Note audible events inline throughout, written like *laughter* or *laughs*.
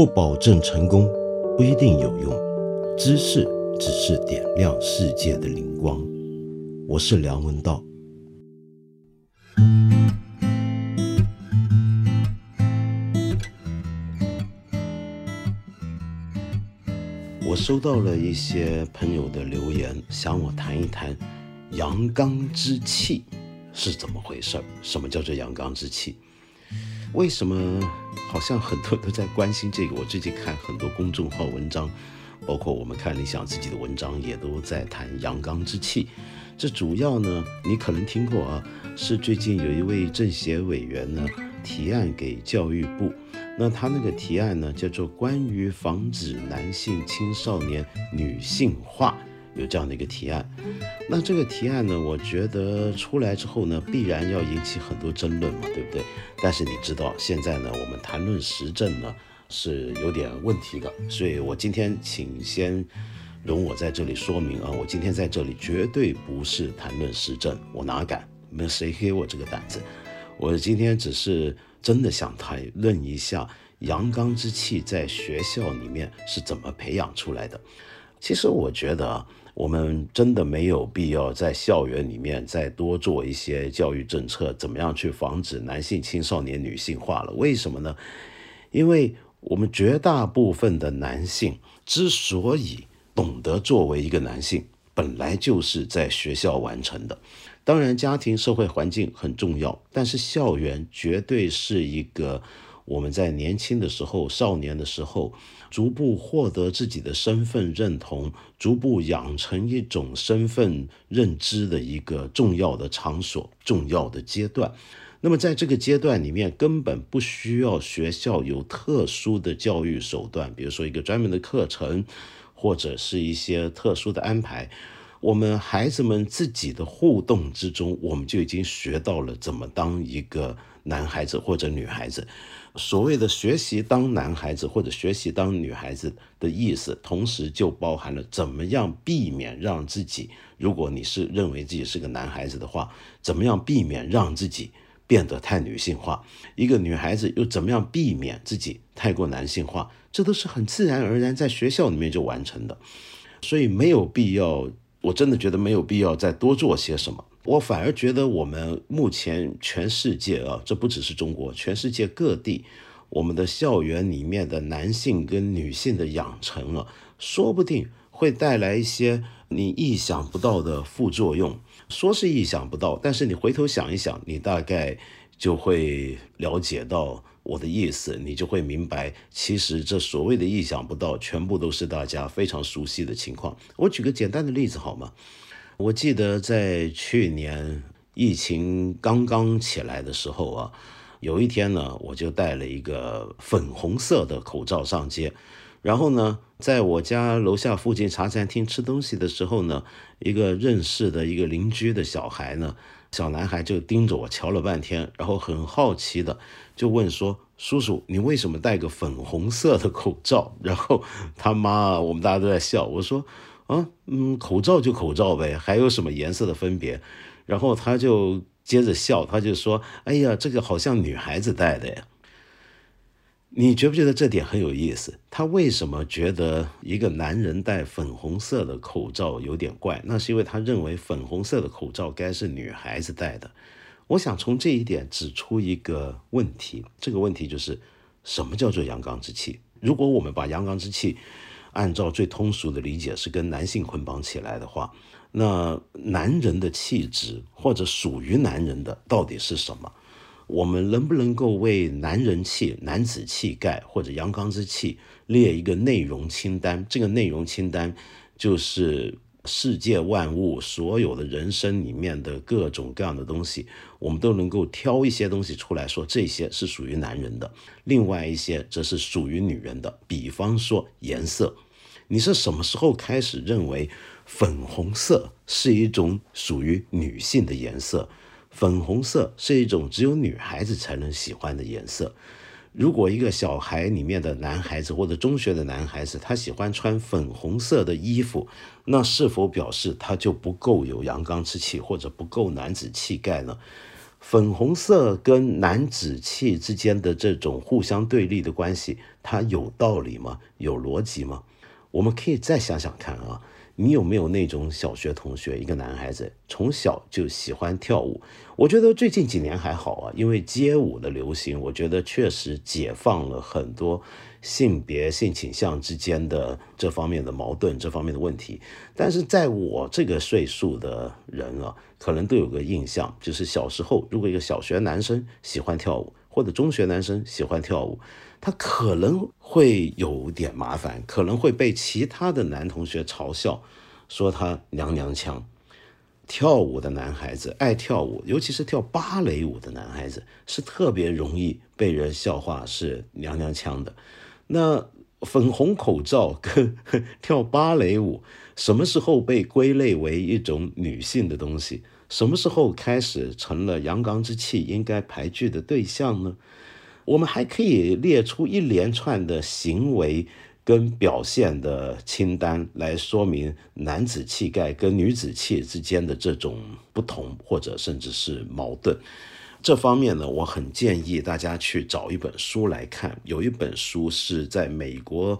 不保证成功，不一定有用。知识只是点亮世界的灵光。我是梁文道。我收到了一些朋友的留言，想我谈一谈阳刚之气是怎么回事儿。什么叫做阳刚之气？为什么好像很多都在关心这个？我最近看很多公众号文章，包括我们看理想自己的文章，也都在谈阳刚之气。这主要呢，你可能听过啊，是最近有一位政协委员呢提案给教育部。那他那个提案呢，叫做《关于防止男性青少年女性化》，有这样的一个提案。那这个提案呢，我觉得出来之后呢，必然要引起很多争论嘛，对不对？但是你知道，现在呢，我们谈论时政呢是有点问题的，所以我今天请先容我在这里说明啊，我今天在这里绝对不是谈论时政，我哪敢？没谁给我这个胆子。我今天只是。真的想谈论一下阳刚之气在学校里面是怎么培养出来的。其实我觉得啊我们真的没有必要在校园里面再多做一些教育政策，怎么样去防止男性青少年女性化了？为什么呢？因为我们绝大部分的男性之所以懂得作为一个男性，本来就是在学校完成的。当然，家庭社会环境很重要，但是校园绝对是一个我们在年轻的时候、少年的时候，逐步获得自己的身份认同、逐步养成一种身份认知的一个重要的场所、重要的阶段。那么，在这个阶段里面，根本不需要学校有特殊的教育手段，比如说一个专门的课程，或者是一些特殊的安排。我们孩子们自己的互动之中，我们就已经学到了怎么当一个男孩子或者女孩子。所谓的学习当男孩子或者学习当女孩子的意思，同时就包含了怎么样避免让自己，如果你是认为自己是个男孩子的话，怎么样避免让自己变得太女性化？一个女孩子又怎么样避免自己太过男性化？这都是很自然而然在学校里面就完成的，所以没有必要。我真的觉得没有必要再多做些什么，我反而觉得我们目前全世界啊，这不只是中国，全世界各地，我们的校园里面的男性跟女性的养成啊，说不定会带来一些你意想不到的副作用。说是意想不到，但是你回头想一想，你大概就会了解到。我的意思，你就会明白，其实这所谓的意想不到，全部都是大家非常熟悉的情况。我举个简单的例子好吗？我记得在去年疫情刚刚起来的时候啊，有一天呢，我就戴了一个粉红色的口罩上街，然后呢，在我家楼下附近茶餐厅吃东西的时候呢，一个认识的一个邻居的小孩呢。小男孩就盯着我瞧了半天，然后很好奇的就问说：“叔叔，你为什么戴个粉红色的口罩？” *laughs* 然后他妈，我们大家都在笑。我说：“啊，嗯，口罩就口罩呗，还有什么颜色的分别？”然后他就接着笑，他就说：“哎呀，这个好像女孩子戴的呀。”你觉不觉得这点很有意思？他为什么觉得一个男人戴粉红色的口罩有点怪？那是因为他认为粉红色的口罩该是女孩子戴的。我想从这一点指出一个问题，这个问题就是什么叫做阳刚之气？如果我们把阳刚之气按照最通俗的理解是跟男性捆绑起来的话，那男人的气质或者属于男人的到底是什么？我们能不能够为男人气、男子气概或者阳刚之气列一个内容清单？这个内容清单就是世界万物所有的人生里面的各种各样的东西，我们都能够挑一些东西出来说，这些是属于男人的，另外一些则是属于女人的。比方说颜色，你是什么时候开始认为粉红色是一种属于女性的颜色？粉红色是一种只有女孩子才能喜欢的颜色。如果一个小孩里面的男孩子或者中学的男孩子，他喜欢穿粉红色的衣服，那是否表示他就不够有阳刚之气或者不够男子气概呢？粉红色跟男子气之间的这种互相对立的关系，它有道理吗？有逻辑吗？我们可以再想想看啊。你有没有那种小学同学，一个男孩子从小就喜欢跳舞？我觉得最近几年还好啊，因为街舞的流行，我觉得确实解放了很多性别、性倾向之间的这方面的矛盾、这方面的问题。但是在我这个岁数的人啊，可能都有个印象，就是小时候如果一个小学男生喜欢跳舞，或者中学男生喜欢跳舞。他可能会有点麻烦，可能会被其他的男同学嘲笑，说他娘娘腔。跳舞的男孩子爱跳舞，尤其是跳芭蕾舞的男孩子，是特别容易被人笑话是娘娘腔的。那粉红口罩跟跳芭蕾舞，什么时候被归类为一种女性的东西？什么时候开始成了阳刚之气应该排拒的对象呢？我们还可以列出一连串的行为跟表现的清单，来说明男子气概跟女子气之间的这种不同，或者甚至是矛盾。这方面呢，我很建议大家去找一本书来看。有一本书是在美国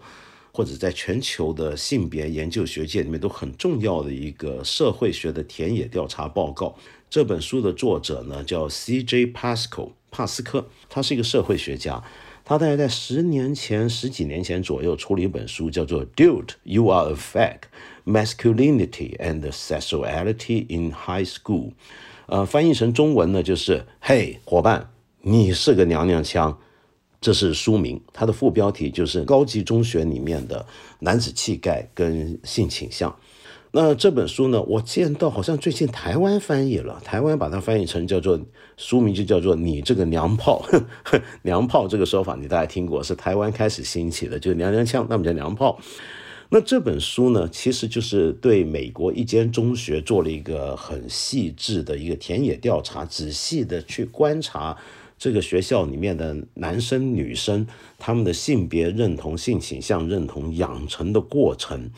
或者在全球的性别研究学界里面都很重要的一个社会学的田野调查报告。这本书的作者呢叫 C.J. Pascal。帕斯科，他是一个社会学家，他大概在十年前、十几年前左右出了一本书，叫做《Dude, You Are a Fag: Masculinity and Sexuality in High School》。呃，翻译成中文呢，就是“嘿，伙伴，你是个娘娘腔”。这是书名，它的副标题就是“高级中学里面的男子气概跟性倾向”。那这本书呢？我见到好像最近台湾翻译了，台湾把它翻译成叫做书名就叫做“你这个娘炮 *laughs* ”，娘炮这个说法你大概听过，是台湾开始兴起的，就是娘娘腔，那么叫娘炮。那这本书呢，其实就是对美国一间中学做了一个很细致的一个田野调查，仔细的去观察这个学校里面的男生女生他们的性别认同、性倾向认同养成的过程。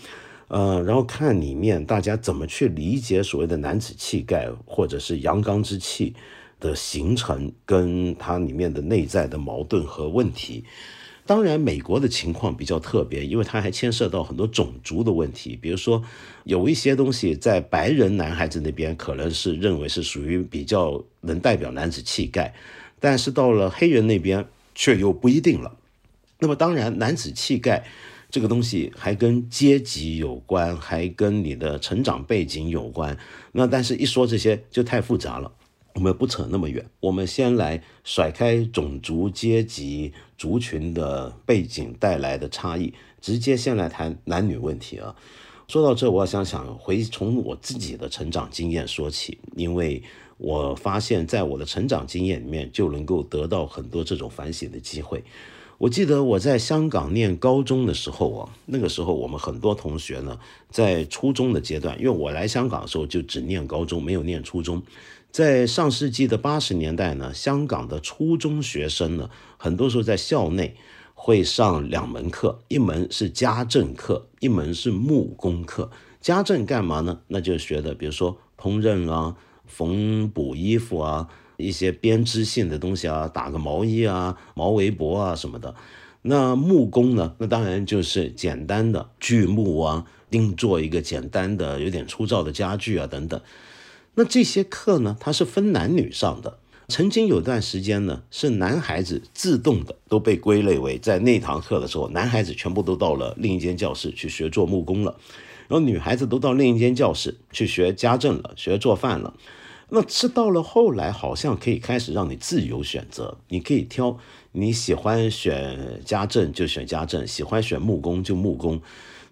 呃，然后看里面大家怎么去理解所谓的男子气概或者是阳刚之气的形成，跟它里面的内在的矛盾和问题。当然，美国的情况比较特别，因为它还牵涉到很多种族的问题。比如说，有一些东西在白人男孩子那边可能是认为是属于比较能代表男子气概，但是到了黑人那边却又不一定了。那么，当然男子气概。这个东西还跟阶级有关，还跟你的成长背景有关。那但是，一说这些就太复杂了，我们不扯那么远。我们先来甩开种族、阶级、族群的背景带来的差异，直接先来谈男女问题啊。说到这，我想想回从我自己的成长经验说起，因为我发现在我的成长经验里面就能够得到很多这种反省的机会。我记得我在香港念高中的时候啊，那个时候我们很多同学呢，在初中的阶段，因为我来香港的时候就只念高中，没有念初中。在上世纪的八十年代呢，香港的初中学生呢，很多时候在校内会上两门课，一门是家政课，一门是木工课。家政干嘛呢？那就学的，比如说烹饪啊，缝补衣服啊。一些编织性的东西啊，打个毛衣啊、毛围脖啊什么的。那木工呢？那当然就是简单的锯木啊，定做一个简单的、有点粗糙的家具啊等等。那这些课呢，它是分男女上的。曾经有段时间呢，是男孩子自动的都被归类为在那堂课的时候，男孩子全部都到了另一间教室去学做木工了，然后女孩子都到另一间教室去学家政了，学做饭了。那吃到了后来，好像可以开始让你自由选择，你可以挑你喜欢选家政就选家政，喜欢选木工就木工。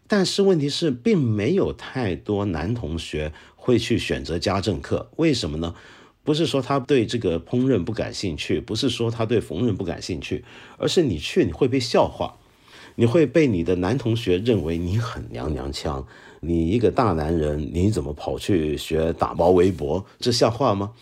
但是问题是，并没有太多男同学会去选择家政课，为什么呢？不是说他对这个烹饪不感兴趣，不是说他对缝纫不感兴趣，而是你去你会被笑话，你会被你的男同学认为你很娘娘腔。你一个大男人，你怎么跑去学打包围脖？这像话吗？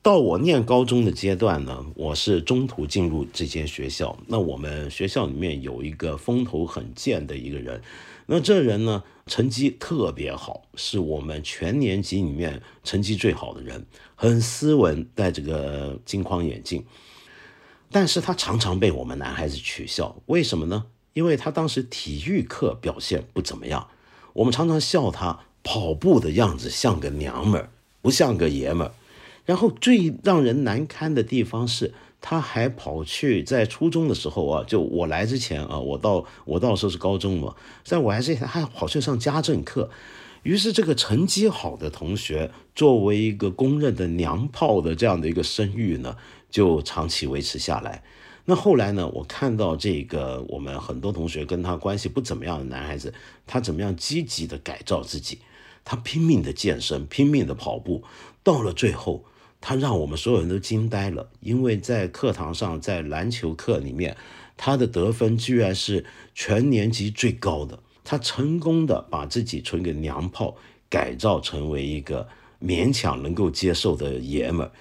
到我念高中的阶段呢，我是中途进入这间学校。那我们学校里面有一个风头很健的一个人，那这人呢，成绩特别好，是我们全年级里面成绩最好的人，很斯文，戴着个金框眼镜。但是他常常被我们男孩子取笑，为什么呢？因为他当时体育课表现不怎么样，我们常常笑他跑步的样子像个娘们儿，不像个爷们儿。然后最让人难堪的地方是，他还跑去在初中的时候啊，就我来之前啊，我到我到时候是高中嘛，在我还是还跑去上家政课。于是这个成绩好的同学，作为一个公认的娘炮的这样的一个声誉呢。就长期维持下来。那后来呢？我看到这个，我们很多同学跟他关系不怎么样的男孩子，他怎么样积极的改造自己？他拼命的健身，拼命的跑步，到了最后，他让我们所有人都惊呆了。因为在课堂上，在篮球课里面，他的得分居然是全年级最高的。他成功的把自己从一个娘炮改造成为一个勉强能够接受的爷们儿。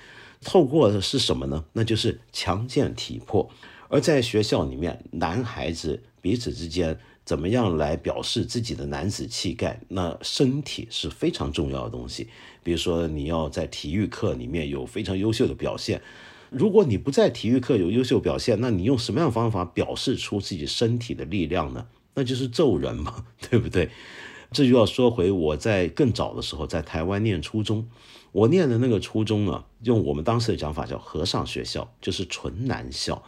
透过的是什么呢？那就是强健体魄。而在学校里面，男孩子彼此之间怎么样来表示自己的男子气概？那身体是非常重要的东西。比如说，你要在体育课里面有非常优秀的表现。如果你不在体育课有优秀表现，那你用什么样方法表示出自己身体的力量呢？那就是揍人嘛，*laughs* 对不对？这就要说回我在更早的时候，在台湾念初中。我念的那个初中呢，用我们当时的讲法叫和尚学校，就是纯男校。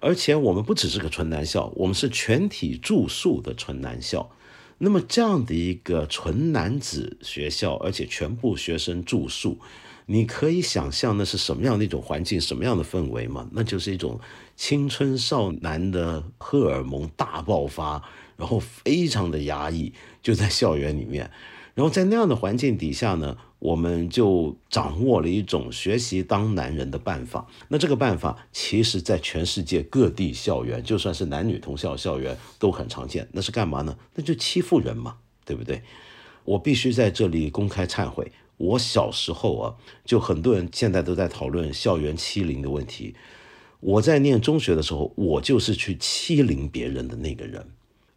而且我们不只是个纯男校，我们是全体住宿的纯男校。那么这样的一个纯男子学校，而且全部学生住宿，你可以想象那是什么样的一种环境，什么样的氛围吗？那就是一种青春少男的荷尔蒙大爆发，然后非常的压抑，就在校园里面。然后在那样的环境底下呢？我们就掌握了一种学习当男人的办法。那这个办法，其实在全世界各地校园，就算是男女同校校园都很常见。那是干嘛呢？那就欺负人嘛，对不对？我必须在这里公开忏悔。我小时候啊，就很多人现在都在讨论校园欺凌的问题。我在念中学的时候，我就是去欺凌别人的那个人。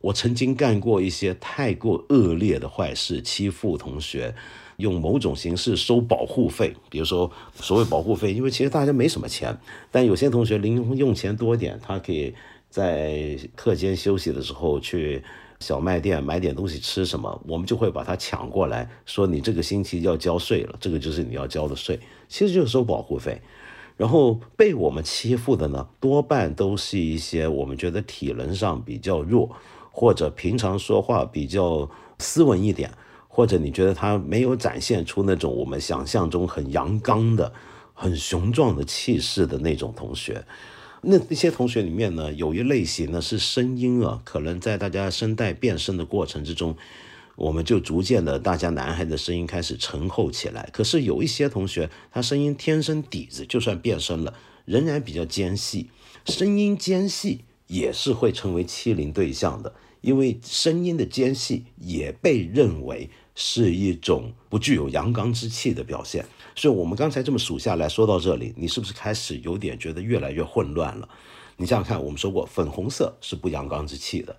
我曾经干过一些太过恶劣的坏事，欺负同学。用某种形式收保护费，比如说所谓保护费，因为其实大家没什么钱，但有些同学零用钱多点，他可以在课间休息的时候去小卖店买点东西吃什么，我们就会把它抢过来，说你这个星期要交税了，这个就是你要交的税，其实就是收保护费。然后被我们欺负的呢，多半都是一些我们觉得体能上比较弱，或者平常说话比较斯文一点。或者你觉得他没有展现出那种我们想象中很阳刚的、很雄壮的气势的那种同学，那那些同学里面呢，有一类型呢是声音啊，可能在大家声带变声的过程之中，我们就逐渐的，大家男孩的声音开始沉厚起来。可是有一些同学，他声音天生底子，就算变声了，仍然比较尖细，声音尖细也是会成为欺凌对象的，因为声音的尖细也被认为。是一种不具有阳刚之气的表现，所以，我们刚才这么数下来说到这里，你是不是开始有点觉得越来越混乱了？你想想看，我们说过，粉红色是不阳刚之气的，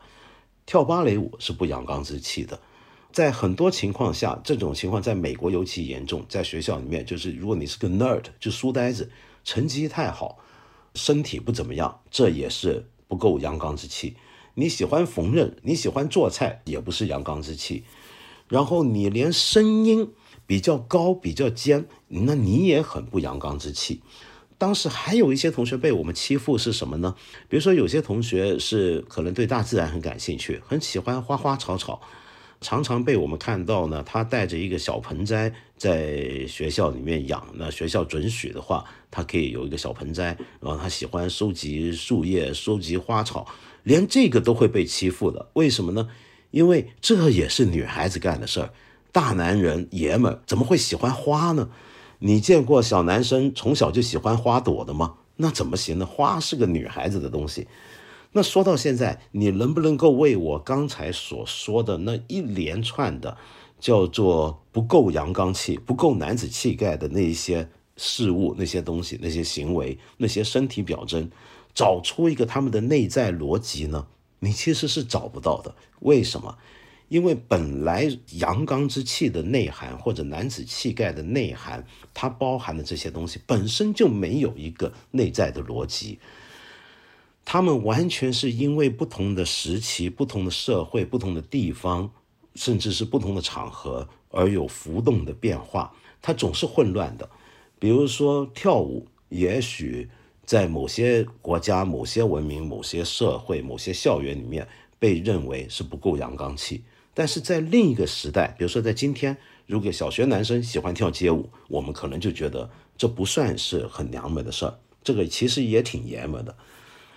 跳芭蕾舞是不阳刚之气的，在很多情况下，这种情况在美国尤其严重，在学校里面，就是如果你是个 nerd，就书呆子，成绩太好，身体不怎么样，这也是不够阳刚之气。你喜欢缝纫，你喜欢做菜，也不是阳刚之气。然后你连声音比较高、比较尖，那你也很不阳刚之气。当时还有一些同学被我们欺负是什么呢？比如说有些同学是可能对大自然很感兴趣，很喜欢花花草草，常常被我们看到呢。他带着一个小盆栽在学校里面养，那学校准许的话，他可以有一个小盆栽。然后他喜欢收集树叶、收集花草，连这个都会被欺负的。为什么呢？因为这也是女孩子干的事儿，大男人爷们怎么会喜欢花呢？你见过小男生从小就喜欢花朵的吗？那怎么行呢？花是个女孩子的东西。那说到现在，你能不能够为我刚才所说的那一连串的叫做不够阳刚气、不够男子气概的那一些事物、那些东西、那些行为、那些身体表征，找出一个他们的内在逻辑呢？你其实是找不到的。为什么？因为本来阳刚之气的内涵，或者男子气概的内涵，它包含的这些东西本身就没有一个内在的逻辑。他们完全是因为不同的时期、不同的社会、不同的地方，甚至是不同的场合而有浮动的变化，它总是混乱的。比如说跳舞，也许在某些国家、某些文明、某些社会、某些校园里面被认为是不够阳刚气，但是在另一个时代，比如说在今天，如果小学男生喜欢跳街舞，我们可能就觉得这不算是很娘们的事儿，这个其实也挺爷们的。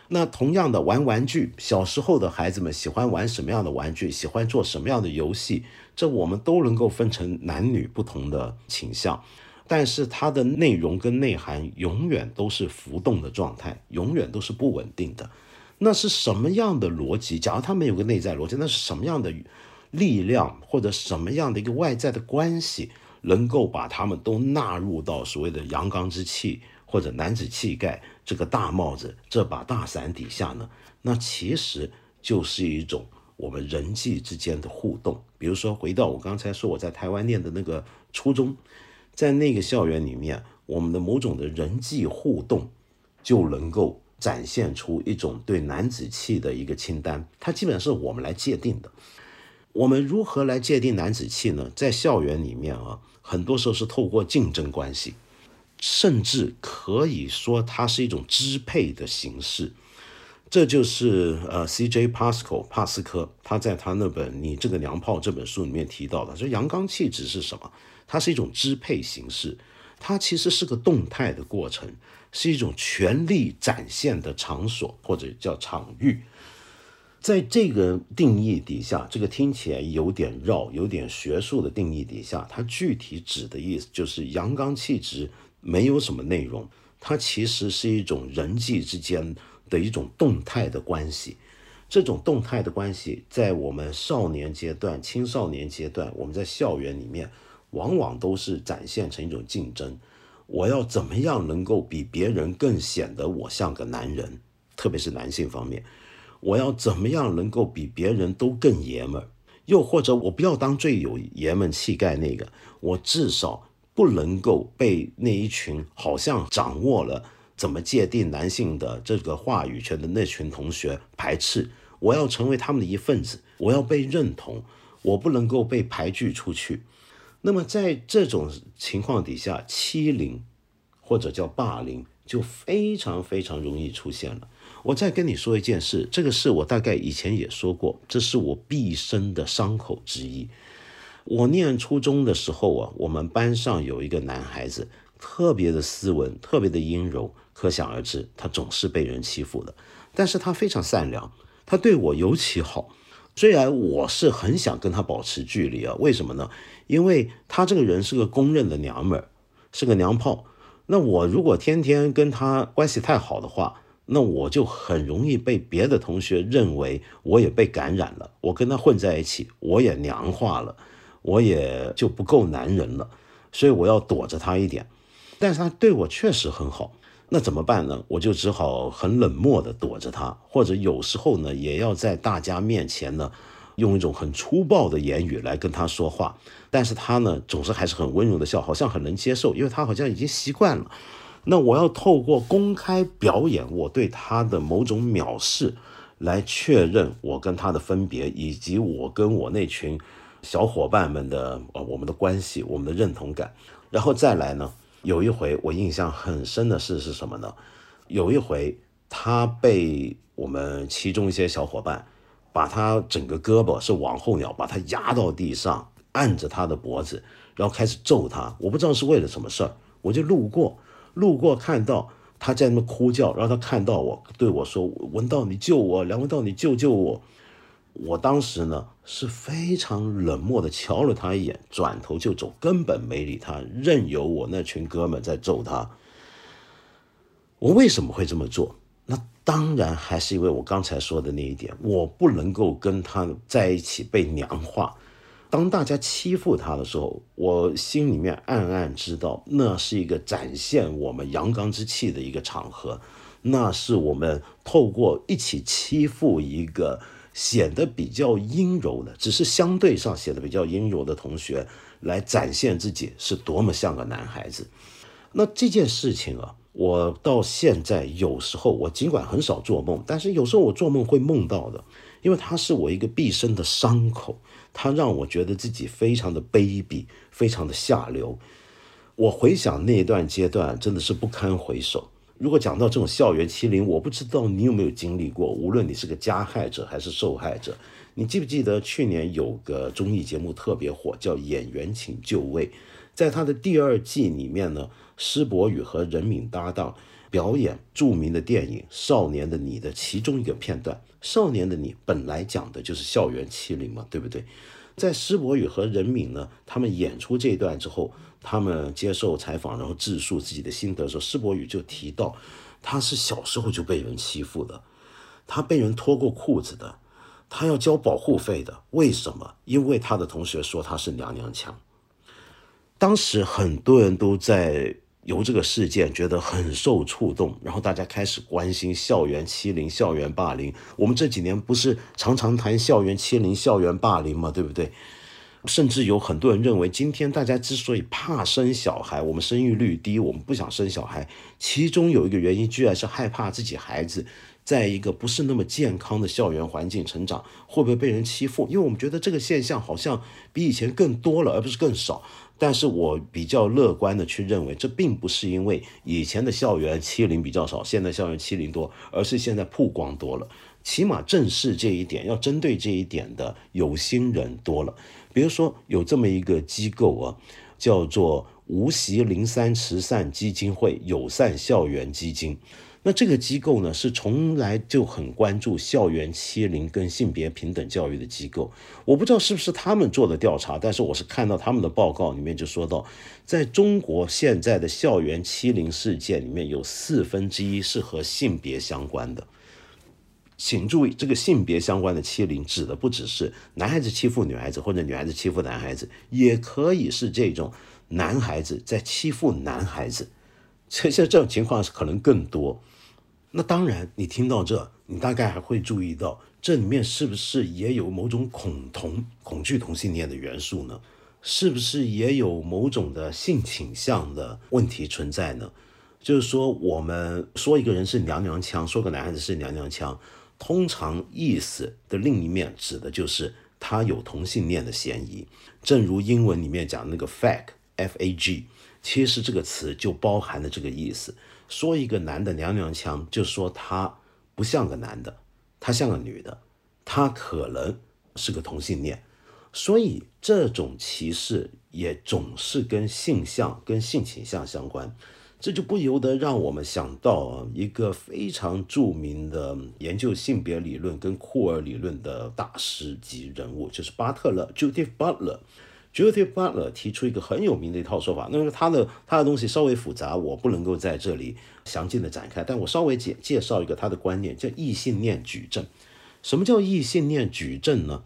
那同样的玩玩具，小时候的孩子们喜欢玩什么样的玩具，喜欢做什么样的游戏，这我们都能够分成男女不同的倾向，但是它的内容跟内涵永远都是浮动的状态，永远都是不稳定的。那是什么样的逻辑？假如他们有个内在逻辑，那是什么样的力量或者什么样的一个外在的关系，能够把他们都纳入到所谓的阳刚之气？或者男子气概，这个大帽子，这把大伞底下呢，那其实就是一种我们人际之间的互动。比如说，回到我刚才说我在台湾念的那个初中，在那个校园里面，我们的某种的人际互动就能够展现出一种对男子气的一个清单。它基本上是我们来界定的。我们如何来界定男子气呢？在校园里面啊，很多时候是透过竞争关系。甚至可以说，它是一种支配的形式。这就是呃，C.J. Pascal 帕斯科他在他那本《你这个娘炮》这本书里面提到的，说阳刚气质是什么？它是一种支配形式，它其实是个动态的过程，是一种权力展现的场所或者叫场域。在这个定义底下，这个听起来有点绕、有点学术的定义底下，它具体指的意思就是阳刚气质。没有什么内容，它其实是一种人际之间的一种动态的关系。这种动态的关系，在我们少年阶段、青少年阶段，我们在校园里面，往往都是展现成一种竞争。我要怎么样能够比别人更显得我像个男人？特别是男性方面，我要怎么样能够比别人都更爷们儿？又或者我不要当最有爷们气概那个，我至少。不能够被那一群好像掌握了怎么界定男性的这个话语权的那群同学排斥。我要成为他们的一份子，我要被认同，我不能够被排拒出去。那么在这种情况底下，欺凌或者叫霸凌就非常非常容易出现了。我再跟你说一件事，这个事我大概以前也说过，这是我毕生的伤口之一。我念初中的时候啊，我们班上有一个男孩子，特别的斯文，特别的阴柔，可想而知，他总是被人欺负的。但是他非常善良，他对我尤其好。虽然我是很想跟他保持距离啊，为什么呢？因为他这个人是个公认的娘们儿，是个娘炮。那我如果天天跟他关系太好的话，那我就很容易被别的同学认为我也被感染了。我跟他混在一起，我也娘化了。我也就不够男人了，所以我要躲着他一点。但是他对我确实很好，那怎么办呢？我就只好很冷漠的躲着他，或者有时候呢，也要在大家面前呢，用一种很粗暴的言语来跟他说话。但是他呢，总是还是很温柔的笑，好像很能接受，因为他好像已经习惯了。那我要透过公开表演我对他的某种藐视，来确认我跟他的分别，以及我跟我那群。小伙伴们的呃，我们的关系，我们的认同感，然后再来呢？有一回我印象很深的事是什么呢？有一回他被我们其中一些小伙伴把他整个胳膊是往后仰，把他压到地上，按着他的脖子，然后开始揍他。我不知道是为了什么事儿，我就路过，路过看到他在那哭叫，然后他看到我对我说：“文道，你救我！梁文道，你救救我！”我当时呢是非常冷漠的瞧了他一眼，转头就走，根本没理他，任由我那群哥们在揍他。我为什么会这么做？那当然还是因为我刚才说的那一点，我不能够跟他在一起被娘化。当大家欺负他的时候，我心里面暗暗知道，那是一个展现我们阳刚之气的一个场合。那是我们透过一起欺负一个显得比较阴柔的，只是相对上显得比较阴柔的同学，来展现自己是多么像个男孩子。那这件事情啊，我到现在有时候我尽管很少做梦，但是有时候我做梦会梦到的，因为它是我一个毕生的伤口，它让我觉得自己非常的卑鄙，非常的下流。我回想那段阶段，真的是不堪回首。如果讲到这种校园欺凌，我不知道你有没有经历过。无论你是个加害者还是受害者，你记不记得去年有个综艺节目特别火，叫《演员请就位》。在他的第二季里面呢，施柏宇和任敏搭档表演著名的电影《少年的你》的其中一个片段。《少年的你》本来讲的就是校园欺凌嘛，对不对？在施柏宇和任敏呢，他们演出这一段之后，他们接受采访，然后自述自己的心得的时候，施柏宇就提到，他是小时候就被人欺负的，他被人脱过裤子的，他要交保护费的。为什么？因为他的同学说他是娘娘腔。当时很多人都在由这个事件觉得很受触动，然后大家开始关心校园欺凌、校园霸凌。我们这几年不是常常谈校园欺凌、校园霸凌吗？对不对？甚至有很多人认为，今天大家之所以怕生小孩，我们生育率低，我们不想生小孩，其中有一个原因，居然是害怕自己孩子在一个不是那么健康的校园环境成长，会不会被人欺负？因为我们觉得这个现象好像比以前更多了，而不是更少。但是我比较乐观的去认为，这并不是因为以前的校园欺凌比较少，现在校园欺凌多，而是现在曝光多了。起码正视这一点，要针对这一点的有心人多了。比如说有这么一个机构啊，叫做无锡零三慈善基金会友善校园基金。那这个机构呢，是从来就很关注校园欺凌跟性别平等教育的机构。我不知道是不是他们做的调查，但是我是看到他们的报告里面就说到，在中国现在的校园欺凌事件里面有四分之一是和性别相关的。请注意，这个性别相关的欺凌指的不只是男孩子欺负女孩子，或者女孩子欺负男孩子，也可以是这种男孩子在欺负男孩子。这些这种情况是可能更多。那当然，你听到这，你大概还会注意到，这里面是不是也有某种恐同、恐惧同性恋的元素呢？是不是也有某种的性倾向的问题存在呢？就是说，我们说一个人是娘娘腔，说个男孩子是娘娘腔，通常意思的另一面指的就是他有同性恋的嫌疑。正如英文里面讲那个 fag，f-a-g，其实这个词就包含了这个意思。说一个男的娘娘腔，就说他不像个男的，他像个女的，他可能是个同性恋，所以这种歧视也总是跟性向、跟性倾向相关，这就不由得让我们想到一个非常著名的研究性别理论跟库尔理论的大师级人物，就是巴特勒 （Judith Butler）。Judith Butler 提出一个很有名的一套说法，那么他的他的东西稍微复杂，我不能够在这里详尽的展开，但我稍微介介绍一个他的观念，叫异性恋矩阵。什么叫异性恋矩阵呢？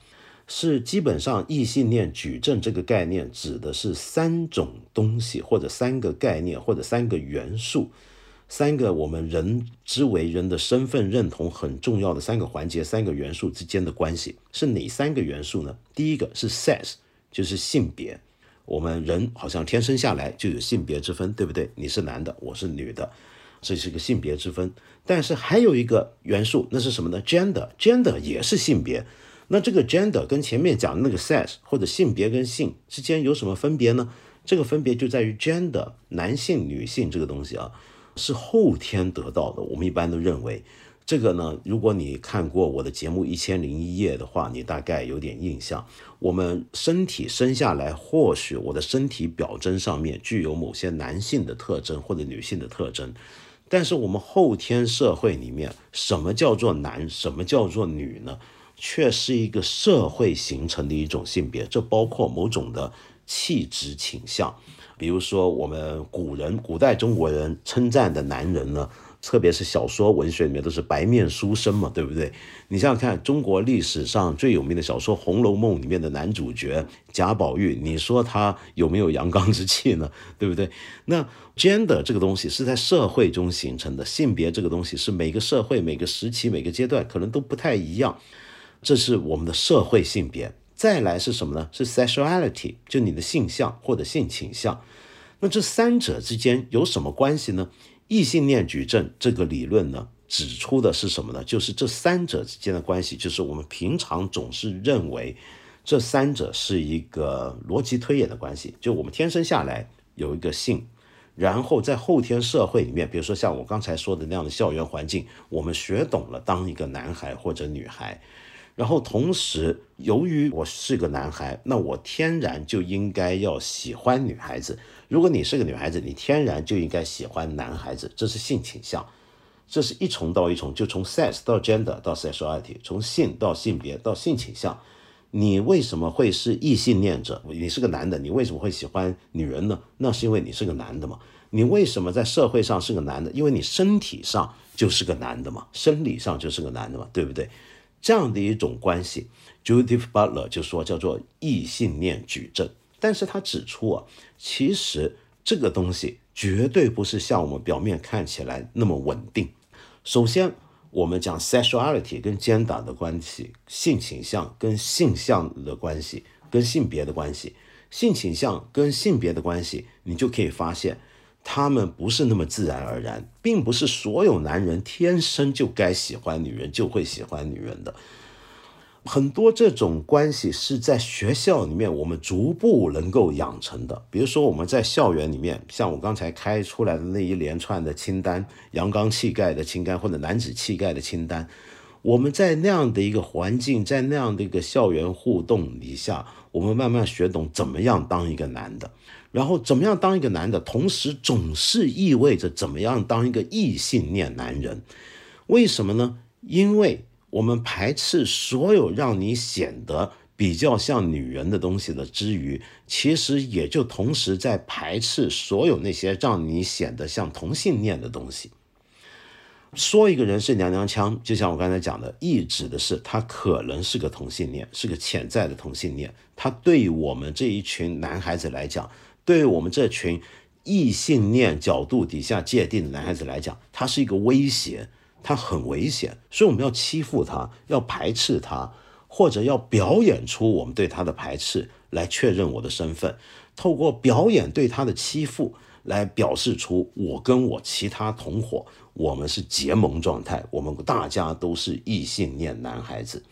是基本上异性恋矩阵这个概念指的是三种东西，或者三个概念，或者三个元素，三个我们人之为人的身份认同很重要的三个环节，三个元素之间的关系是哪三个元素呢？第一个是 sex。就是性别，我们人好像天生下来就有性别之分，对不对？你是男的，我是女的，这是个性别之分。但是还有一个元素，那是什么呢？gender，gender 也是性别。那这个 gender 跟前面讲的那个 sex 或者性别跟性之间有什么分别呢？这个分别就在于 gender，男性、女性这个东西啊，是后天得到的。我们一般都认为。这个呢，如果你看过我的节目《一千零一夜》的话，你大概有点印象。我们身体生下来，或许我的身体表征上面具有某些男性的特征或者女性的特征，但是我们后天社会里面，什么叫做男，什么叫做女呢？却是一个社会形成的一种性别，这包括某种的气质倾向。比如说，我们古人、古代中国人称赞的男人呢？特别是小说文学里面都是白面书生嘛，对不对？你想想看，中国历史上最有名的小说《红楼梦》里面的男主角贾宝玉，你说他有没有阳刚之气呢？对不对？那 gender 这个东西是在社会中形成的，性别这个东西是每个社会、每个时期、每个阶段可能都不太一样，这是我们的社会性别。再来是什么呢？是 sexuality，就你的性向或者性倾向。那这三者之间有什么关系呢？异性恋矩阵这个理论呢，指出的是什么呢？就是这三者之间的关系，就是我们平常总是认为这三者是一个逻辑推演的关系。就我们天生下来有一个性，然后在后天社会里面，比如说像我刚才说的那样的校园环境，我们学懂了当一个男孩或者女孩。然后同时，由于我是个男孩，那我天然就应该要喜欢女孩子。如果你是个女孩子，你天然就应该喜欢男孩子，这是性倾向。这是一重到一重，就从 sex 到 gender 到 sexuality，从性到性别到性倾向。你为什么会是异性恋者？你是个男的，你为什么会喜欢女人呢？那是因为你是个男的嘛。你为什么在社会上是个男的？因为你身体上就是个男的嘛，生理上就是个男的嘛，对不对？这样的一种关系，Judith Butler 就说叫做异性恋矩阵。但是他指出啊，其实这个东西绝对不是像我们表面看起来那么稳定。首先，我们讲 sexuality 跟 gender 的关系，性倾向跟性向的关系，跟性别的关系，性倾向跟性别的关系，你就可以发现。他们不是那么自然而然，并不是所有男人天生就该喜欢女人，就会喜欢女人的。很多这种关系是在学校里面我们逐步能够养成的。比如说我们在校园里面，像我刚才开出来的那一连串的清单，阳刚气概的清单或者男子气概的清单，我们在那样的一个环境，在那样的一个校园互动底下，我们慢慢学懂怎么样当一个男的。然后怎么样当一个男的，同时总是意味着怎么样当一个异性恋男人？为什么呢？因为我们排斥所有让你显得比较像女人的东西的之余，其实也就同时在排斥所有那些让你显得像同性恋的东西。说一个人是娘娘腔，就像我刚才讲的，意指的是他可能是个同性恋，是个潜在的同性恋。他对于我们这一群男孩子来讲，对于我们这群异性恋角度底下界定的男孩子来讲，他是一个威胁，他很危险，所以我们要欺负他，要排斥他，或者要表演出我们对他的排斥，来确认我的身份，透过表演对他的欺负，来表示出我跟我其他同伙，我们是结盟状态，我们大家都是异性恋男孩子。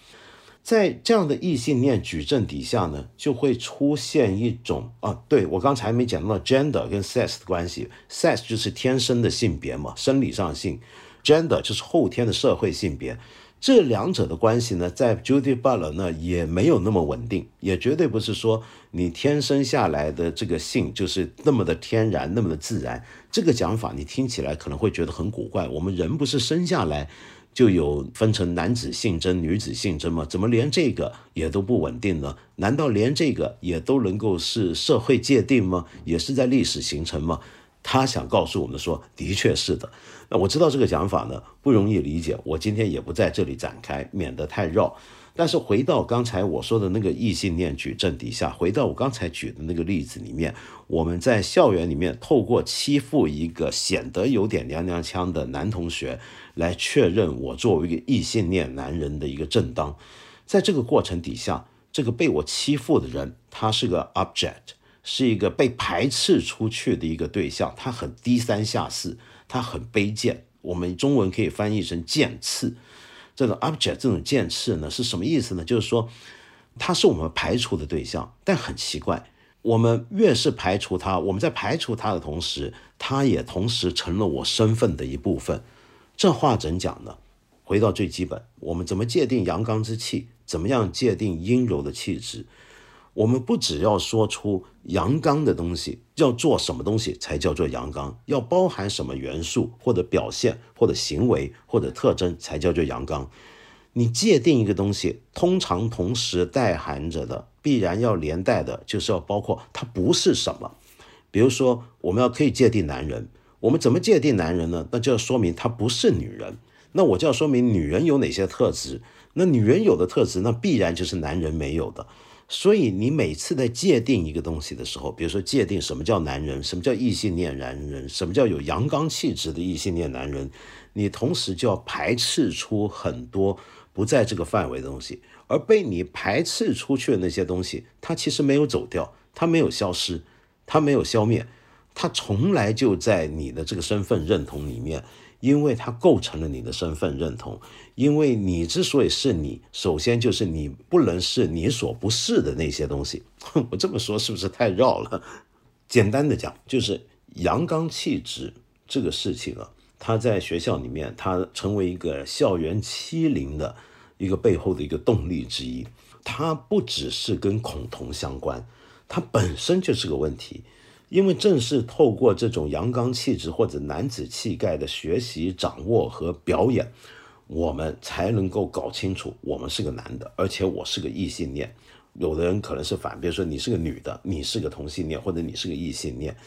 在这样的异性恋矩阵底下呢，就会出现一种啊，对我刚才没讲到 gender 跟 sex 的关系，sex 就是天生的性别嘛，生理上性，gender 就是后天的社会性别，这两者的关系呢，在 Judy Butler 呢也没有那么稳定，也绝对不是说你天生下来的这个性就是那么的天然，那么的自然，这个讲法你听起来可能会觉得很古怪，我们人不是生下来。就有分成男子性征、女子性征吗？怎么连这个也都不稳定呢？难道连这个也都能够是社会界定吗？也是在历史形成吗？他想告诉我们说，的确是的。那我知道这个讲法呢不容易理解，我今天也不在这里展开，免得太绕。但是回到刚才我说的那个异性恋矩阵底下，回到我刚才举的那个例子里面，我们在校园里面透过欺负一个显得有点娘娘腔的男同学，来确认我作为一个异性恋男人的一个正当。在这个过程底下，这个被我欺负的人，他是个 object，是一个被排斥出去的一个对象，他很低三下四，他很卑贱。我们中文可以翻译成贱刺。这种 object 这种剑刺呢是什么意思呢？就是说，它是我们排除的对象，但很奇怪，我们越是排除它，我们在排除它的同时，它也同时成了我身份的一部分。这话怎讲呢？回到最基本，我们怎么界定阳刚之气？怎么样界定阴柔的气质？我们不只要说出阳刚的东西，要做什么东西才叫做阳刚，要包含什么元素或者表现或者行为或者特征才叫做阳刚。你界定一个东西，通常同时带含着的，必然要连带的，就是要包括它不是什么。比如说，我们要可以界定男人，我们怎么界定男人呢？那就要说明他不是女人。那我就要说明女人有哪些特质。那女人有的特质，那必然就是男人没有的。所以你每次在界定一个东西的时候，比如说界定什么叫男人，什么叫异性恋男人，什么叫有阳刚气质的异性恋男人，你同时就要排斥出很多不在这个范围的东西。而被你排斥出去的那些东西，它其实没有走掉，它没有消失，它没有消灭，它从来就在你的这个身份认同里面。因为它构成了你的身份认同，因为你之所以是你，首先就是你不能是你所不是的那些东西。我这么说是不是太绕了？简单的讲，就是阳刚气质这个事情啊，它在学校里面，它成为一个校园欺凌的一个背后的一个动力之一。它不只是跟恐同相关，它本身就是个问题。因为正是透过这种阳刚气质或者男子气概的学习、掌握和表演，我们才能够搞清楚我们是个男的，而且我是个异性恋。有的人可能是反，比如说你是个女的，你是个同性恋，或者你是个异性恋。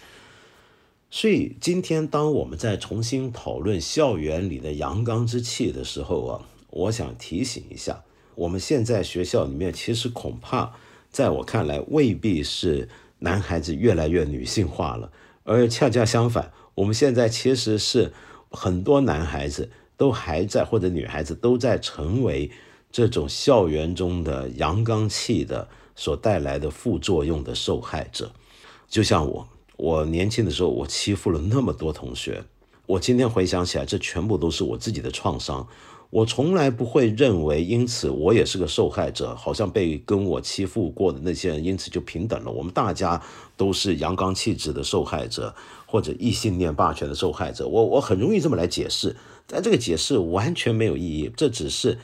所以今天当我们在重新讨论校园里的阳刚之气的时候啊，我想提醒一下，我们现在学校里面其实恐怕在我看来未必是。男孩子越来越女性化了，而恰恰相反，我们现在其实是很多男孩子都还在，或者女孩子都在成为这种校园中的阳刚气的所带来的副作用的受害者。就像我，我年轻的时候，我欺负了那么多同学，我今天回想起来，这全部都是我自己的创伤。我从来不会认为，因此我也是个受害者，好像被跟我欺负过的那些人，因此就平等了。我们大家都是阳刚气质的受害者，或者异性恋霸权的受害者。我我很容易这么来解释，但这个解释完全没有意义。这只是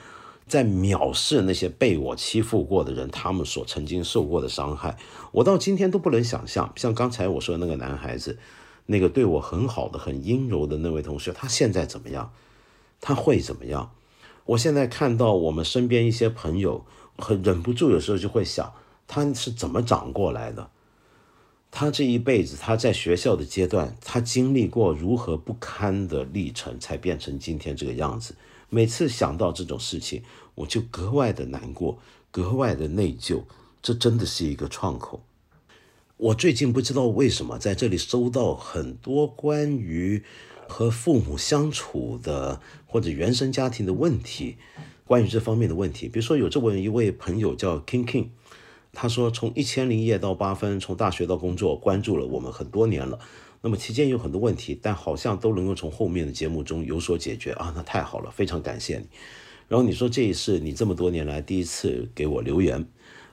在藐视那些被我欺负过的人，他们所曾经受过的伤害。我到今天都不能想象，像刚才我说的那个男孩子，那个对我很好的、很阴柔的那位同学，他现在怎么样？他会怎么样？我现在看到我们身边一些朋友，很忍不住，有时候就会想，他是怎么长过来的？他这一辈子，他在学校的阶段，他经历过如何不堪的历程，才变成今天这个样子。每次想到这种事情，我就格外的难过，格外的内疚。这真的是一个创口。我最近不知道为什么在这里收到很多关于。和父母相处的或者原生家庭的问题，关于这方面的问题，比如说有这么一位朋友叫 King King，他说从一千零一夜到八分，从大学到工作，关注了我们很多年了。那么期间有很多问题，但好像都能够从后面的节目中有所解决啊，那太好了，非常感谢你。然后你说这也是你这么多年来第一次给我留言。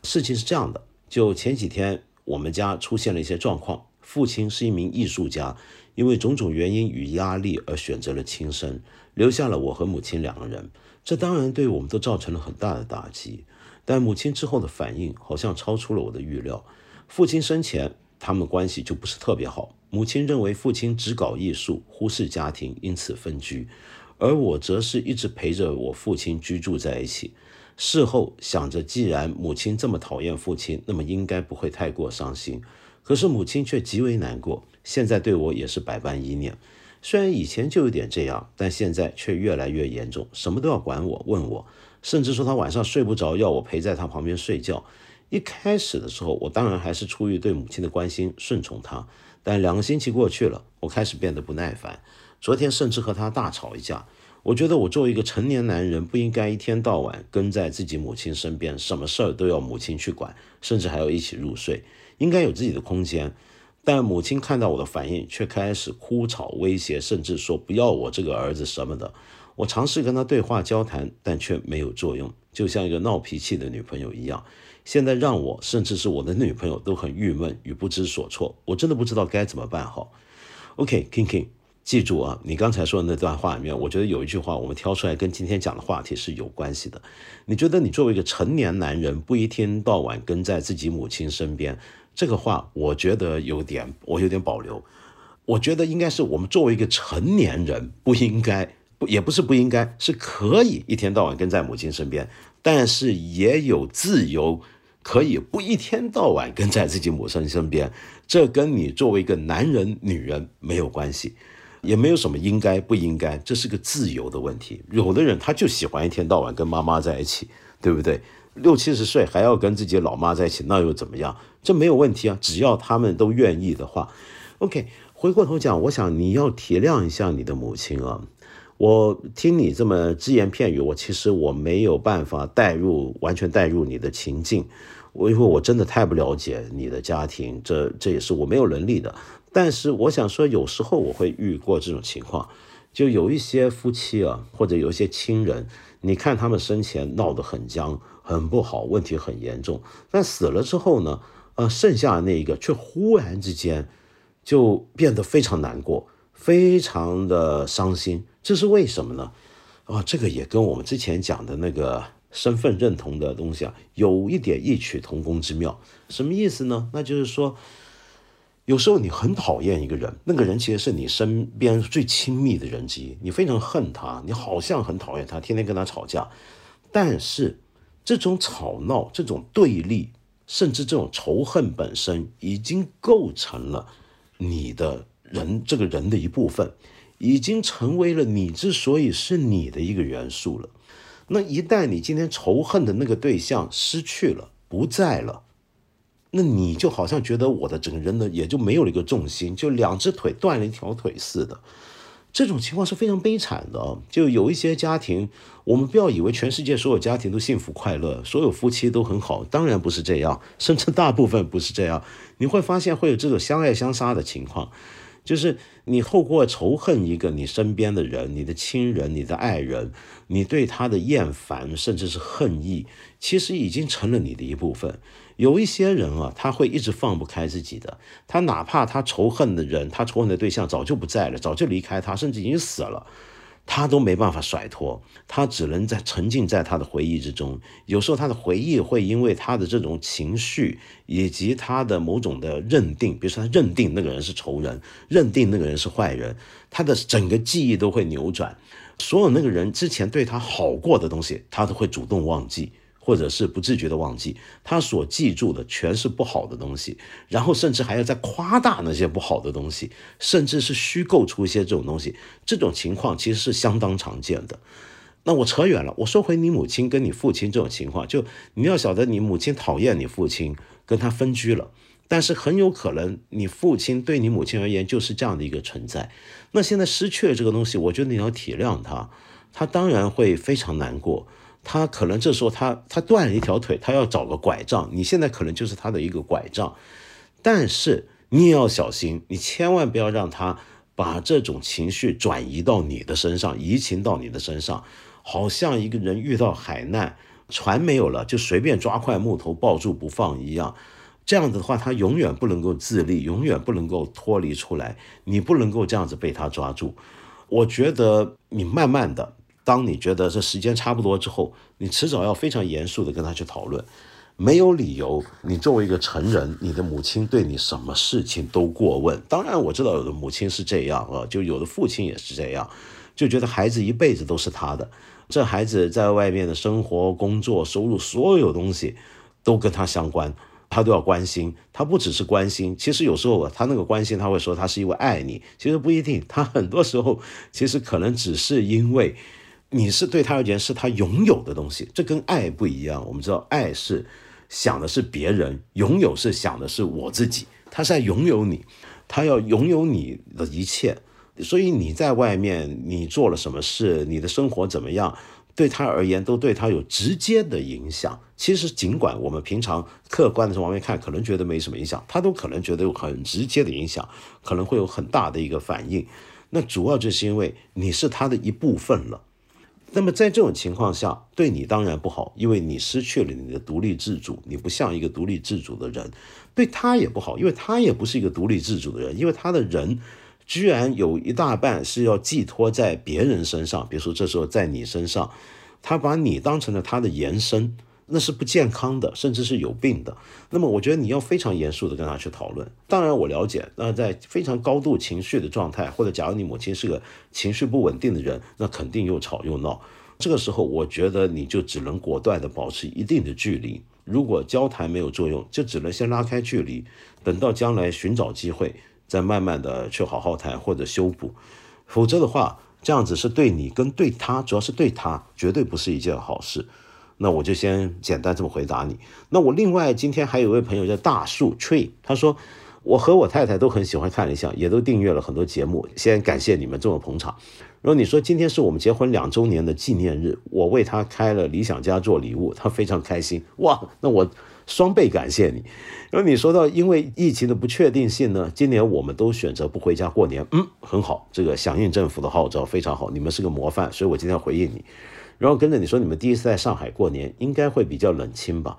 事情是这样的，就前几天我们家出现了一些状况，父亲是一名艺术家。因为种种原因与压力而选择了轻生，留下了我和母亲两个人。这当然对我们都造成了很大的打击。但母亲之后的反应好像超出了我的预料。父亲生前，他们关系就不是特别好。母亲认为父亲只搞艺术，忽视家庭，因此分居。而我则是一直陪着我父亲居住在一起。事后想着，既然母亲这么讨厌父亲，那么应该不会太过伤心。可是母亲却极为难过。现在对我也是百般依念，虽然以前就有点这样，但现在却越来越严重，什么都要管我、问我，甚至说他晚上睡不着，要我陪在他旁边睡觉。一开始的时候，我当然还是出于对母亲的关心，顺从他。但两个星期过去了，我开始变得不耐烦。昨天甚至和他大吵一架。我觉得我作为一个成年男人，不应该一天到晚跟在自己母亲身边，什么事儿都要母亲去管，甚至还要一起入睡，应该有自己的空间。但母亲看到我的反应，却开始哭吵、威胁，甚至说不要我这个儿子什么的。我尝试跟他对话交谈，但却没有作用，就像一个闹脾气的女朋友一样。现在让我，甚至是我的女朋友都很郁闷与不知所措。我真的不知道该怎么办好。OK，King King，记住啊，你刚才说的那段话里面，我觉得有一句话我们挑出来跟今天讲的话题是有关系的。你觉得你作为一个成年男人，不一天到晚跟在自己母亲身边？这个话我觉得有点，我有点保留。我觉得应该是我们作为一个成年人，不应该不也不是不应该，是可以一天到晚跟在母亲身边，但是也有自由，可以不一天到晚跟在自己母亲身边。这跟你作为一个男人、女人没有关系。也没有什么应该不应该，这是个自由的问题。有的人他就喜欢一天到晚跟妈妈在一起，对不对？六七十岁还要跟自己老妈在一起，那又怎么样？这没有问题啊，只要他们都愿意的话。OK，回过头讲，我想你要体谅一下你的母亲啊。我听你这么只言片语，我其实我没有办法带入完全带入你的情境，我因为我真的太不了解你的家庭，这这也是我没有能力的。但是我想说，有时候我会遇过这种情况，就有一些夫妻啊，或者有一些亲人，你看他们生前闹得很僵。很不好，问题很严重。但死了之后呢？呃，剩下的那一个却忽然之间就变得非常难过，非常的伤心。这是为什么呢？啊，这个也跟我们之前讲的那个身份认同的东西啊，有一点异曲同工之妙。什么意思呢？那就是说，有时候你很讨厌一个人，那个人其实是你身边最亲密的人之一，你非常恨他，你好像很讨厌他，天天跟他吵架，但是。这种吵闹、这种对立，甚至这种仇恨本身，已经构成了你的人这个人的一部分，已经成为了你之所以是你的一个元素了。那一旦你今天仇恨的那个对象失去了、不在了，那你就好像觉得我的整个人呢，也就没有了一个重心，就两只腿断了一条腿似的。这种情况是非常悲惨的，就有一些家庭，我们不要以为全世界所有家庭都幸福快乐，所有夫妻都很好，当然不是这样，甚至大部分不是这样。你会发现会有这种相爱相杀的情况，就是你透过仇恨一个你身边的人、你的亲人、你的爱人，你对他的厌烦甚至是恨意，其实已经成了你的一部分。有一些人啊，他会一直放不开自己的。他哪怕他仇恨的人，他仇恨的对象早就不在了，早就离开他，甚至已经死了，他都没办法甩脱。他只能在沉浸在他的回忆之中。有时候他的回忆会因为他的这种情绪以及他的某种的认定，比如说他认定那个人是仇人，认定那个人是坏人，他的整个记忆都会扭转。所有那个人之前对他好过的东西，他都会主动忘记。或者是不自觉的忘记，他所记住的全是不好的东西，然后甚至还要再夸大那些不好的东西，甚至是虚构出一些这种东西。这种情况其实是相当常见的。那我扯远了，我说回你母亲跟你父亲这种情况，就你要晓得，你母亲讨厌你父亲，跟他分居了，但是很有可能你父亲对你母亲而言就是这样的一个存在。那现在失去了这个东西，我觉得你要体谅他，他当然会非常难过。他可能这时候他他断了一条腿，他要找个拐杖，你现在可能就是他的一个拐杖，但是你也要小心，你千万不要让他把这种情绪转移到你的身上，移情到你的身上，好像一个人遇到海难，船没有了，就随便抓块木头抱住不放一样，这样子的话，他永远不能够自立，永远不能够脱离出来，你不能够这样子被他抓住，我觉得你慢慢的。当你觉得这时间差不多之后，你迟早要非常严肃的跟他去讨论，没有理由。你作为一个成人，你的母亲对你什么事情都过问。当然，我知道有的母亲是这样啊，就有的父亲也是这样，就觉得孩子一辈子都是他的，这孩子在外面的生活、工作、收入，所有东西都跟他相关，他都要关心。他不只是关心，其实有时候他那个关心，他会说他是因为爱你，其实不一定。他很多时候其实可能只是因为。你是对他而言是他拥有的东西，这跟爱不一样。我们知道，爱是想的是别人，拥有是想的是我自己。他是在拥有你，他要拥有你的一切。所以你在外面，你做了什么事，你的生活怎么样，对他而言都对他有直接的影响。其实，尽管我们平常客观的从外面看，可能觉得没什么影响，他都可能觉得有很直接的影响，可能会有很大的一个反应。那主要就是因为你是他的一部分了。那么在这种情况下，对你当然不好，因为你失去了你的独立自主，你不像一个独立自主的人；对他也不好，因为他也不是一个独立自主的人，因为他的人居然有一大半是要寄托在别人身上，比如说这时候在你身上，他把你当成了他的延伸。那是不健康的，甚至是有病的。那么，我觉得你要非常严肃的跟他去讨论。当然，我了解，那在非常高度情绪的状态，或者假如你母亲是个情绪不稳定的人，那肯定又吵又闹。这个时候，我觉得你就只能果断的保持一定的距离。如果交谈没有作用，就只能先拉开距离，等到将来寻找机会，再慢慢的去好好谈或者修补。否则的话，这样子是对你跟对他，主要是对他，绝对不是一件好事。那我就先简单这么回答你。那我另外今天还有位朋友叫大树 Tree，他说我和我太太都很喜欢看理想，也都订阅了很多节目。先感谢你们这么捧场。然后你说今天是我们结婚两周年的纪念日，我为他开了理想家做礼物，他非常开心。哇，那我。双倍感谢你。然后你说到，因为疫情的不确定性呢，今年我们都选择不回家过年。嗯，很好，这个响应政府的号召非常好，你们是个模范，所以我今天要回应你。然后跟着你说，你们第一次在上海过年，应该会比较冷清吧？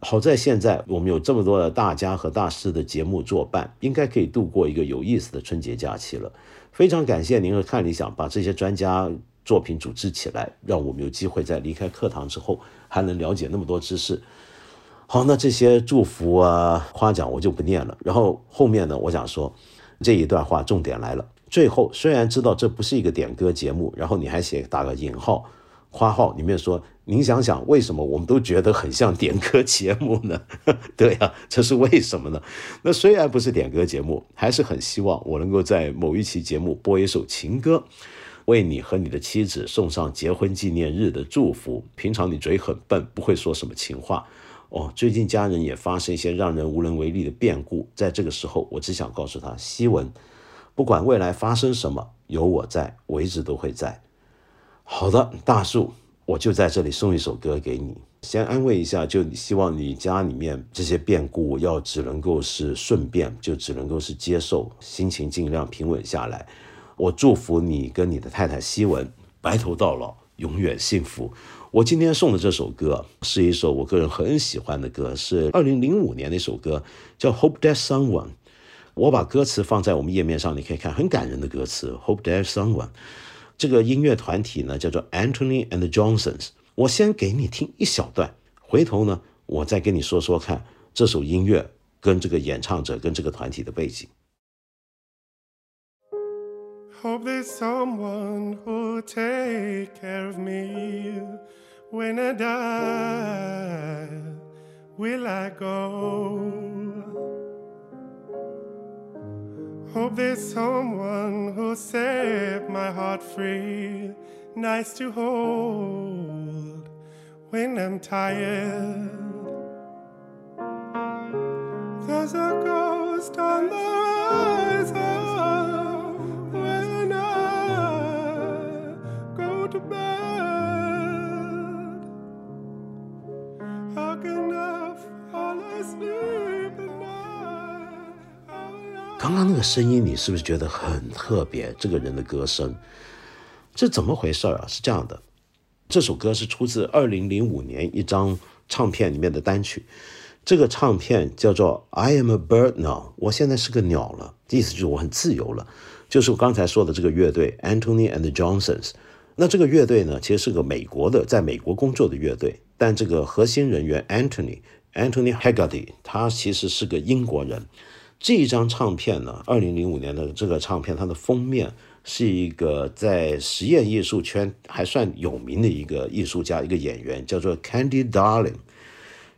好在现在我们有这么多的大家和大师的节目作伴，应该可以度过一个有意思的春节假期了。非常感谢您和看理想把这些专家作品组织起来，让我们有机会在离开课堂之后还能了解那么多知识。好，那这些祝福啊、夸奖我就不念了。然后后面呢，我想说这一段话重点来了。最后虽然知道这不是一个点歌节目，然后你还写打个引号、花号里面说，您想想为什么我们都觉得很像点歌节目呢？*laughs* 对啊，这是为什么呢？那虽然不是点歌节目，还是很希望我能够在某一期节目播一首情歌，为你和你的妻子送上结婚纪念日的祝福。平常你嘴很笨，不会说什么情话。哦，最近家人也发生一些让人无能为力的变故，在这个时候，我只想告诉他，希文，不管未来发生什么，有我在，我一直都会在。好的，大树，我就在这里送一首歌给你，先安慰一下，就希望你家里面这些变故要只能够是顺便，就只能够是接受，心情尽量平稳下来。我祝福你跟你的太太希文白头到老，永远幸福。我今天送的这首歌是一首我个人很喜欢的歌，是二零零五年的一首歌，叫《Hope That Someone》。我把歌词放在我们页面上，你可以看，很感人的歌词。Hope That Someone，这个音乐团体呢叫做 Anthony and Johnsons。我先给你听一小段，回头呢我再跟你说说看这首音乐跟这个演唱者跟这个团体的背景。Hope there's someone who take care of me when I die. Will I go? Hope there's someone who'll set my heart free, nice to hold when I'm tired. There's a ghost on the 刚刚那个声音，你是不是觉得很特别？这个人的歌声，这怎么回事啊？是这样的，这首歌是出自二零零五年一张唱片里面的单曲，这个唱片叫做《I Am a Bird Now》，我现在是个鸟了，意思就是我很自由了。就是我刚才说的这个乐队 Anthony and Johnsons。那这个乐队呢，其实是个美国的，在美国工作的乐队，但这个核心人员 Anthony Anthony Haggerty，他其实是个英国人。这一张唱片呢，二零零五年的这个唱片，它的封面是一个在实验艺术圈还算有名的一个艺术家，一个演员，叫做 Candy Darling。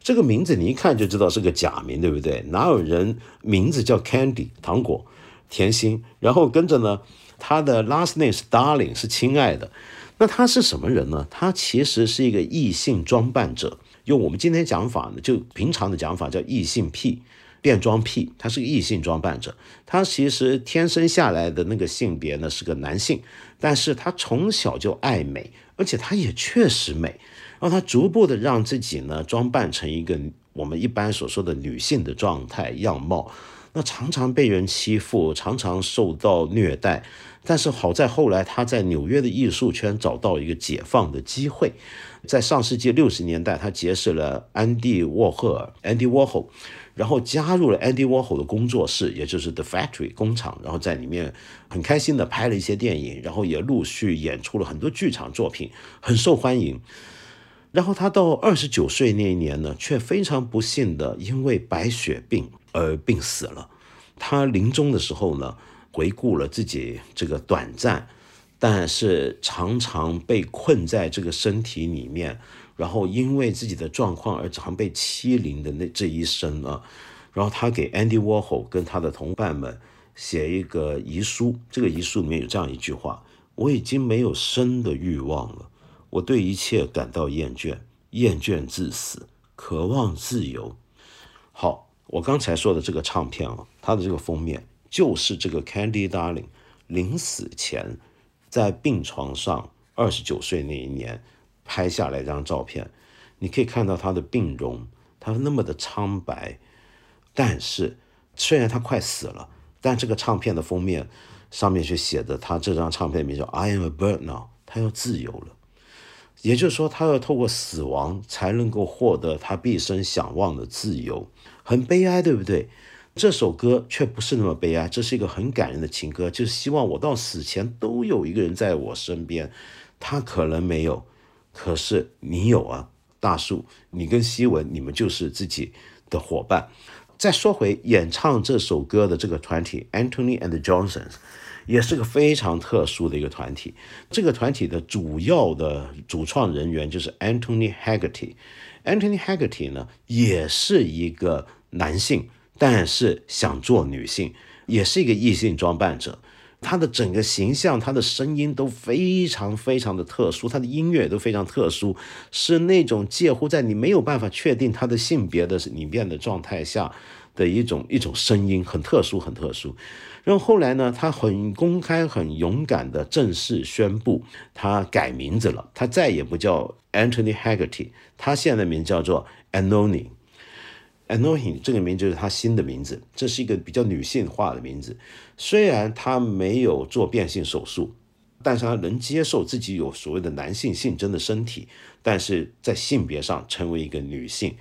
这个名字你一看就知道是个假名，对不对？哪有人名字叫 Candy 糖果甜心？然后跟着呢？他的 last name 是 Darling，是亲爱的。那他是什么人呢？他其实是一个异性装扮者。用我们今天讲法呢，就平常的讲法叫异性癖、变装癖。他是个异性装扮者。他其实天生下来的那个性别呢是个男性，但是他从小就爱美，而且他也确实美。然后他逐步的让自己呢装扮成一个我们一般所说的女性的状态样貌。那常常被人欺负，常常受到虐待，但是好在后来他在纽约的艺术圈找到一个解放的机会，在上世纪六十年代，他结识了安迪沃赫尔 （Andy Warhol），然后加入了 Andy Warhol 的工作室，也就是 The Factory 工厂，然后在里面很开心的拍了一些电影，然后也陆续演出了很多剧场作品，很受欢迎。然后他到二十九岁那一年呢，却非常不幸的因为白血病。而病死了。他临终的时候呢，回顾了自己这个短暂，但是常常被困在这个身体里面，然后因为自己的状况而常被欺凌的那这一生啊。然后他给 Andy Warhol 跟他的同伴们写一个遗书，这个遗书里面有这样一句话：我已经没有生的欲望了，我对一切感到厌倦，厌倦至死，渴望自由。我刚才说的这个唱片啊，它的这个封面就是这个 Candy Darling 临死前在病床上二十九岁那一年拍下来一张照片。你可以看到她的病容，她那么的苍白，但是虽然她快死了，但这个唱片的封面上面却写着她这张唱片名叫《I am a bird now》，她要自由了。也就是说，他要透过死亡才能够获得他毕生想望的自由，很悲哀，对不对？这首歌却不是那么悲哀，这是一个很感人的情歌，就是希望我到死前都有一个人在我身边。他可能没有，可是你有啊。大树，你跟希文，你们就是自己的伙伴。再说回演唱这首歌的这个团体，Anthony and Johnson，也是个非常特殊的一个团体。这个团体的主要的主创人员就是 Anthony Haggerty。Anthony Haggerty 呢，也是一个男性，但是想做女性，也是一个异性装扮者。他的整个形象，他的声音都非常非常的特殊，他的音乐都非常特殊，是那种介乎在你没有办法确定他的性别的里面的状态下的一种一种声音，很特殊，很特殊。然后后来呢，他很公开、很勇敢的正式宣布，他改名字了，他再也不叫 Anthony Haggerty，他现在名叫做 Anony。Anony 这个名就是他新的名字，这是一个比较女性化的名字。虽然他没有做变性手术，但是他能接受自己有所谓的男性性征的身体，但是在性别上成为一个女性。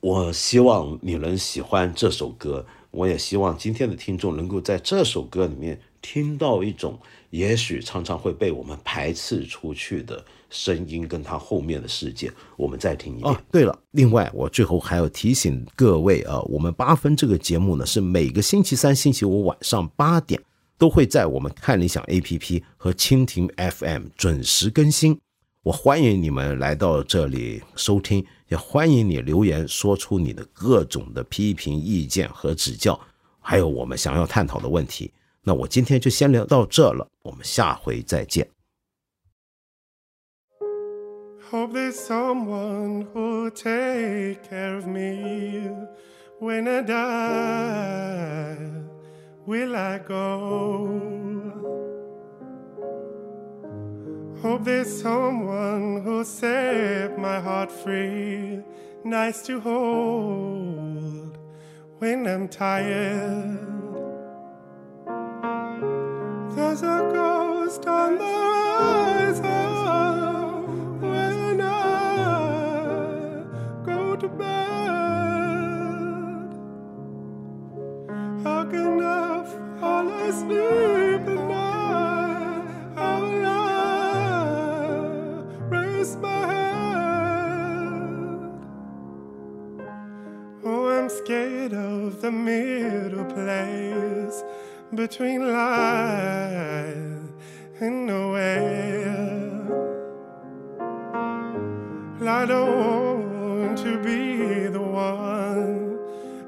我希望你能喜欢这首歌，我也希望今天的听众能够在这首歌里面听到一种也许常常会被我们排斥出去的。声音跟他后面的世界，我们再听一遍。哦，对了，另外我最后还要提醒各位啊，我们八分这个节目呢是每个星期三、星期五晚上八点都会在我们看理想 APP 和蜻蜓 FM 准时更新。我欢迎你们来到这里收听，也欢迎你留言说出你的各种的批评意见和指教，还有我们想要探讨的问题。那我今天就先聊到这了，我们下回再见。Hope there's someone who'll take care of me when I die. Will I go? Hope there's someone who'll set my heart free, nice to hold when I'm tired. There's a ghost on the horizon. When I go to bed. How can I fall asleep Oh, of the middle place between life and nowhere. I don't want to be the one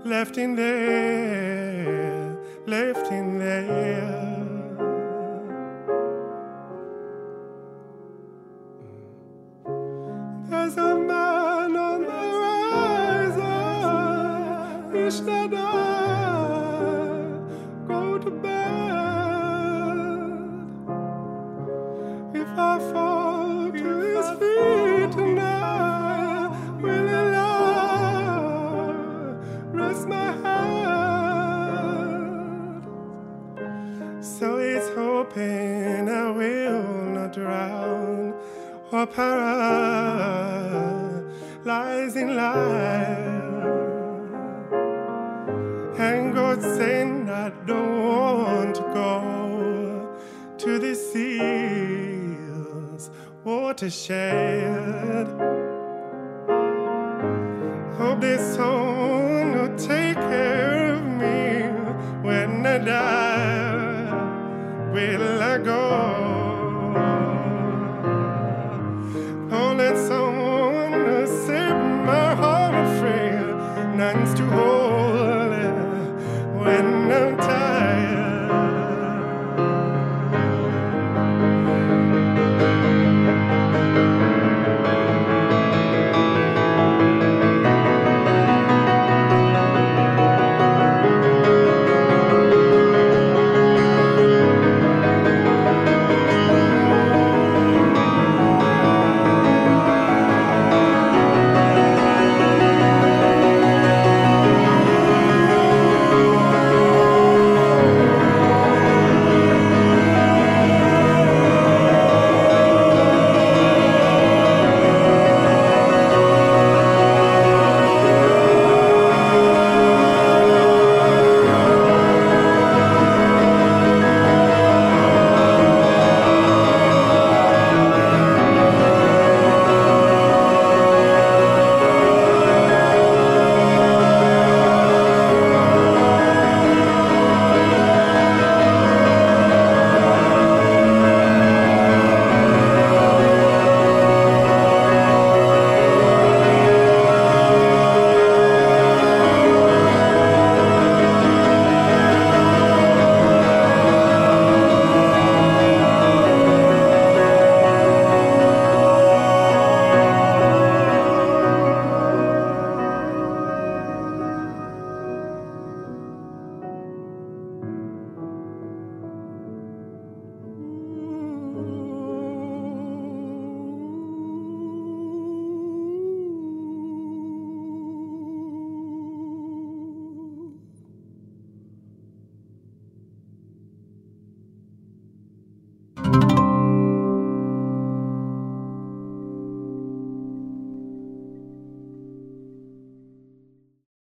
left in there, znaczy